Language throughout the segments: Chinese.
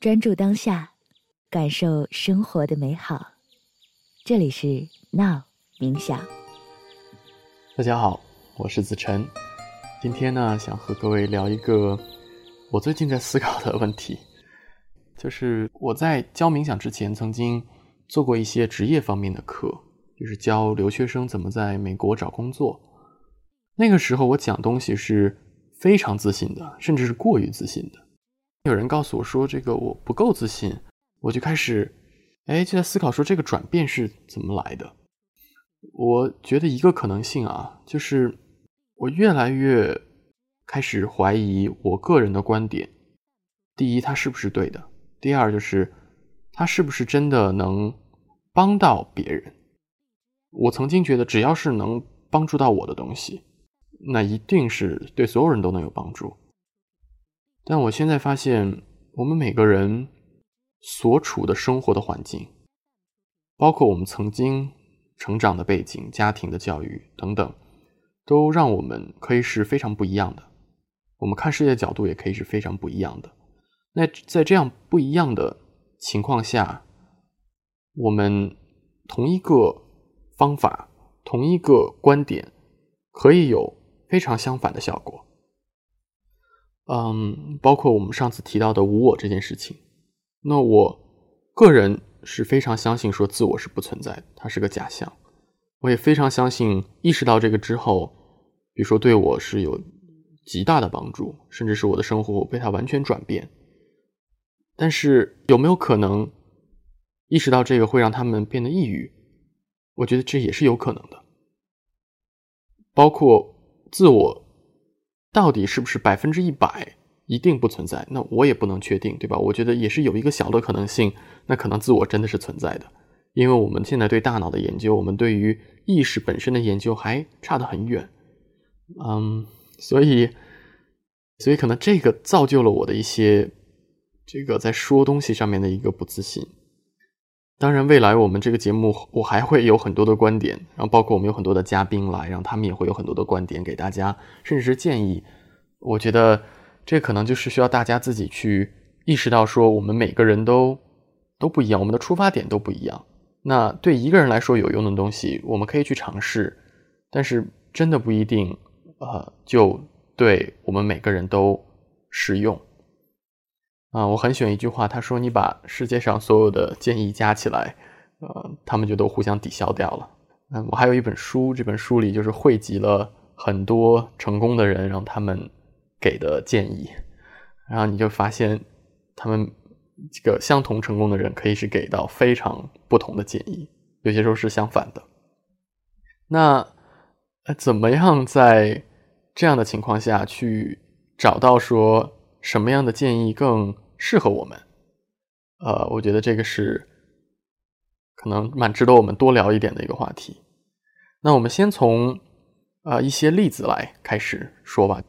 专注当下，感受生活的美好。这里是 Now 冥想。大家好，我是子晨。今天呢，想和各位聊一个我最近在思考的问题，就是我在教冥想之前，曾经做过一些职业方面的课，就是教留学生怎么在美国找工作。那个时候，我讲东西是非常自信的，甚至是过于自信的。有人告诉我说这个我不够自信，我就开始，哎，就在思考说这个转变是怎么来的。我觉得一个可能性啊，就是。我越来越开始怀疑我个人的观点。第一，它是不是对的；第二，就是它是不是真的能帮到别人。我曾经觉得，只要是能帮助到我的东西，那一定是对所有人都能有帮助。但我现在发现，我们每个人所处的生活的环境，包括我们曾经成长的背景、家庭的教育等等。都让我们可以是非常不一样的，我们看世界的角度也可以是非常不一样的。那在这样不一样的情况下，我们同一个方法、同一个观点，可以有非常相反的效果。嗯，包括我们上次提到的无我这件事情。那我个人是非常相信说自我是不存在的，它是个假象。我也非常相信，意识到这个之后。比如说，对我是有极大的帮助，甚至是我的生活被它完全转变。但是有没有可能意识到这个会让他们变得抑郁？我觉得这也是有可能的。包括自我到底是不是百分之一百一定不存在？那我也不能确定，对吧？我觉得也是有一个小的可能性，那可能自我真的是存在的。因为我们现在对大脑的研究，我们对于意识本身的研究还差得很远。嗯，所以，所以可能这个造就了我的一些这个在说东西上面的一个不自信。当然，未来我们这个节目我还会有很多的观点，然后包括我们有很多的嘉宾来，然后他们也会有很多的观点给大家，甚至是建议。我觉得这可能就是需要大家自己去意识到，说我们每个人都都不一样，我们的出发点都不一样。那对一个人来说有用的东西，我们可以去尝试，但是真的不一定。呃，就对我们每个人都适用啊！我很喜欢一句话，他说：“你把世界上所有的建议加起来，呃，他们就都互相抵消掉了。”嗯，我还有一本书，这本书里就是汇集了很多成功的人，让他们给的建议，然后你就发现，他们这个相同成功的人可以是给到非常不同的建议，有些时候是相反的。那怎么样在？这样的情况下去找到说什么样的建议更适合我们，呃，我觉得这个是可能蛮值得我们多聊一点的一个话题。那我们先从啊一些例子来开始说吧。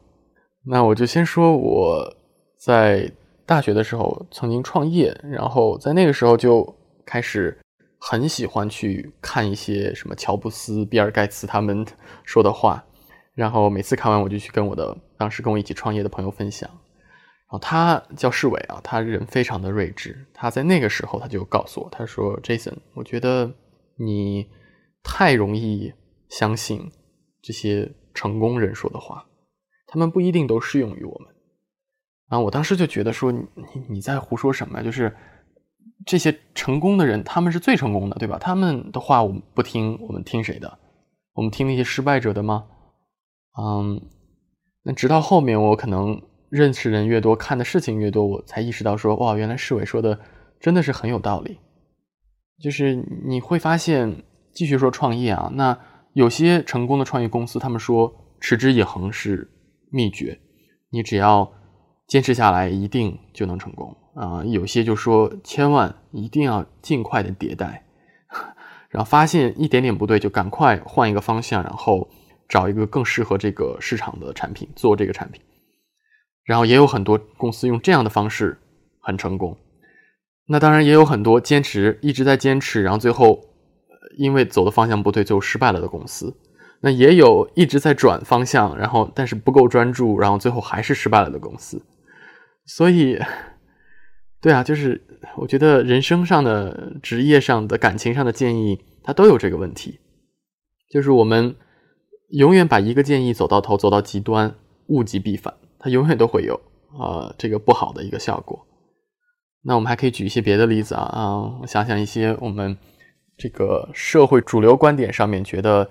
那我就先说我在大学的时候曾经创业，然后在那个时候就开始很喜欢去看一些什么乔布斯、比尔盖茨他们说的话。然后每次看完，我就去跟我的当时跟我一起创业的朋友分享。然后他叫世伟啊，他人非常的睿智。他在那个时候他就告诉我，他说：“Jason，我觉得你太容易相信这些成功人说的话，他们不一定都适用于我们。”然后我当时就觉得说：“你你在胡说什么？就是这些成功的人，他们是最成功的，对吧？他们的话我们不听，我们听谁的？我们听那些失败者的吗？”嗯，那直到后面我可能认识人越多，看的事情越多，我才意识到说，哇，原来世伟说的真的是很有道理。就是你会发现，继续说创业啊，那有些成功的创业公司，他们说持之以恒是秘诀，你只要坚持下来，一定就能成功啊。有些就说千万一定要尽快的迭代，然后发现一点点不对，就赶快换一个方向，然后。找一个更适合这个市场的产品做这个产品，然后也有很多公司用这样的方式很成功。那当然也有很多坚持一直在坚持，然后最后因为走的方向不对，最后失败了的公司。那也有一直在转方向，然后但是不够专注，然后最后还是失败了的公司。所以对啊，就是我觉得人生上的、职业上的、感情上的建议，它都有这个问题，就是我们永远把一个建议走到头、走到极端，物极必反，它永远都会有呃这个不好的一个效果。那我们还可以举一些别的例子啊啊，我想想一些我们这个社会主流观点上面觉得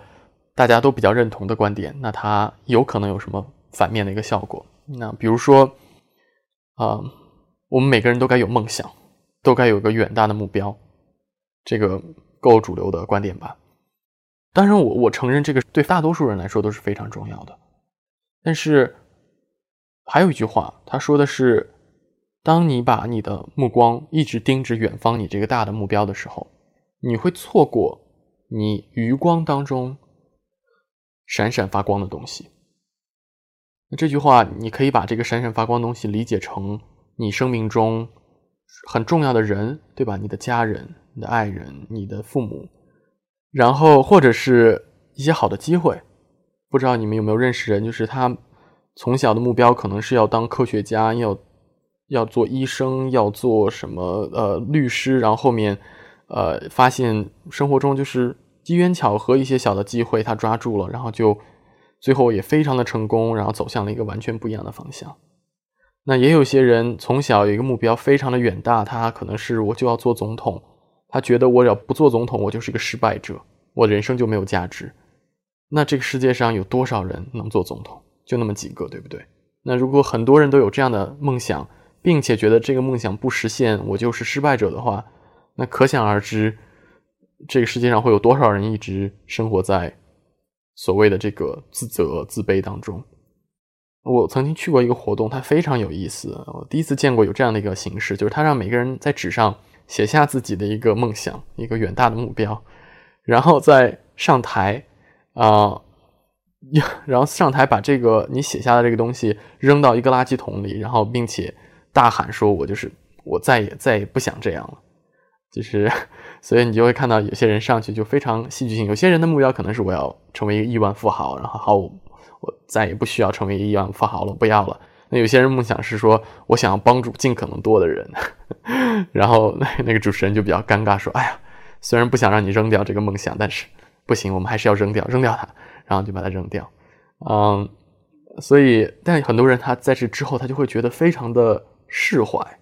大家都比较认同的观点，那它有可能有什么反面的一个效果？那比如说啊。我们每个人都该有梦想，都该有个远大的目标，这个够主流的观点吧？当然，我我承认这个对大多数人来说都是非常重要的。但是还有一句话，他说的是：当你把你的目光一直盯着远方，你这个大的目标的时候，你会错过你余光当中闪闪发光的东西。那这句话，你可以把这个闪闪发光东西理解成。你生命中很重要的人，对吧？你的家人、你的爱人、你的父母，然后或者是一些好的机会。不知道你们有没有认识人，就是他从小的目标可能是要当科学家，要要做医生，要做什么呃律师，然后后面呃发现生活中就是机缘巧合一些小的机会他抓住了，然后就最后也非常的成功，然后走向了一个完全不一样的方向。那也有些人从小有一个目标非常的远大，他可能是我就要做总统，他觉得我要不做总统，我就是一个失败者，我人生就没有价值。那这个世界上有多少人能做总统？就那么几个，对不对？那如果很多人都有这样的梦想，并且觉得这个梦想不实现，我就是失败者的话，那可想而知，这个世界上会有多少人一直生活在所谓的这个自责、自卑当中。我曾经去过一个活动，它非常有意思。我第一次见过有这样的一个形式，就是他让每个人在纸上写下自己的一个梦想、一个远大的目标，然后再上台，啊，然后上台把这个你写下的这个东西扔到一个垃圾桶里，然后并且大喊说：“我就是我再也再也不想这样了。”就是，所以你就会看到有些人上去就非常戏剧性。有些人的目标可能是我要成为一个亿万富豪，然后好。我再也不需要成为一个亿万富豪了，不要了。那有些人梦想是说，我想要帮助尽可能多的人。然后那那个主持人就比较尴尬，说：“哎呀，虽然不想让你扔掉这个梦想，但是不行，我们还是要扔掉，扔掉它。”然后就把它扔掉。嗯，所以，但很多人他在这之后，他就会觉得非常的释怀，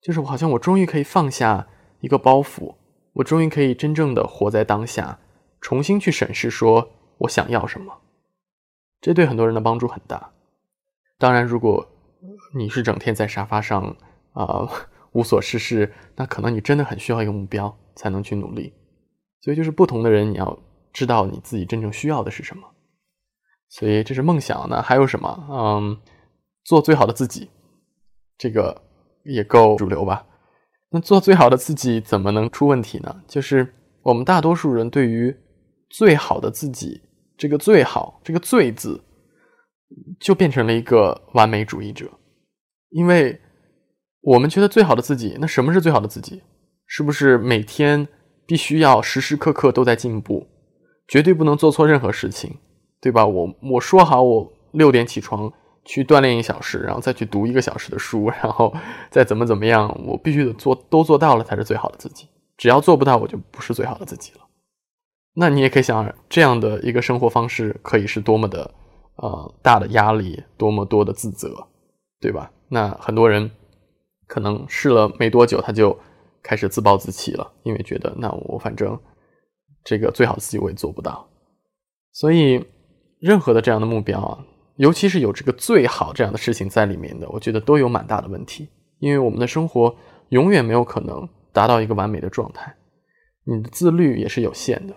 就是我好像我终于可以放下一个包袱，我终于可以真正的活在当下，重新去审视说我想要什么。这对很多人的帮助很大。当然，如果你是整天在沙发上啊无所事事，那可能你真的很需要一个目标才能去努力。所以，就是不同的人，你要知道你自己真正需要的是什么。所以，这是梦想。那还有什么？嗯，做最好的自己，这个也够主流吧？那做最好的自己怎么能出问题呢？就是我们大多数人对于最好的自己。这个最好，这个“最”字，就变成了一个完美主义者，因为我们觉得最好的自己，那什么是最好的自己？是不是每天必须要时时刻刻都在进步，绝对不能做错任何事情，对吧？我我说好，我六点起床去锻炼一小时，然后再去读一个小时的书，然后再怎么怎么样，我必须得做，都做到了才是最好的自己。只要做不到，我就不是最好的自己了。那你也可以想，这样的一个生活方式可以是多么的，呃，大的压力，多么多的自责，对吧？那很多人可能试了没多久，他就开始自暴自弃了，因为觉得那我反正这个最好自己我也做不到。所以，任何的这样的目标啊，尤其是有这个最好这样的事情在里面的，我觉得都有蛮大的问题，因为我们的生活永远没有可能达到一个完美的状态，你的自律也是有限的。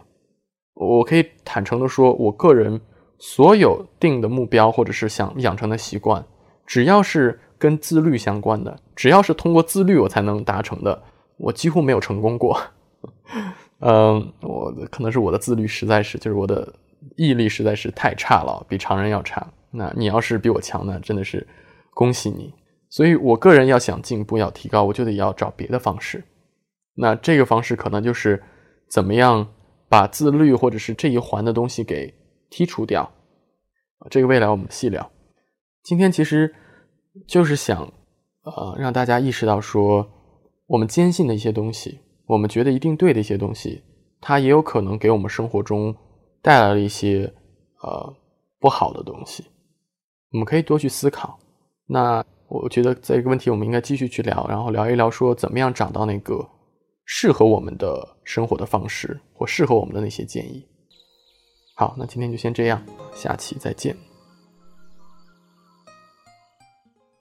我可以坦诚的说，我个人所有定的目标或者是想养成的习惯，只要是跟自律相关的，只要是通过自律我才能达成的，我几乎没有成功过。嗯，我可能是我的自律实在是，就是我的毅力实在是太差了，比常人要差。那你要是比我强呢，真的是恭喜你。所以我个人要想进步、要提高，我就得要找别的方式。那这个方式可能就是怎么样？把自律或者是这一环的东西给剔除掉，这个未来我们细聊。今天其实就是想，呃，让大家意识到说，我们坚信的一些东西，我们觉得一定对的一些东西，它也有可能给我们生活中带来了一些呃不好的东西。我们可以多去思考。那我觉得这个问题我们应该继续去聊，然后聊一聊说怎么样找到那个适合我们的生活的方式，或适合我们的那些建议。好，那今天就先这样，下期再见。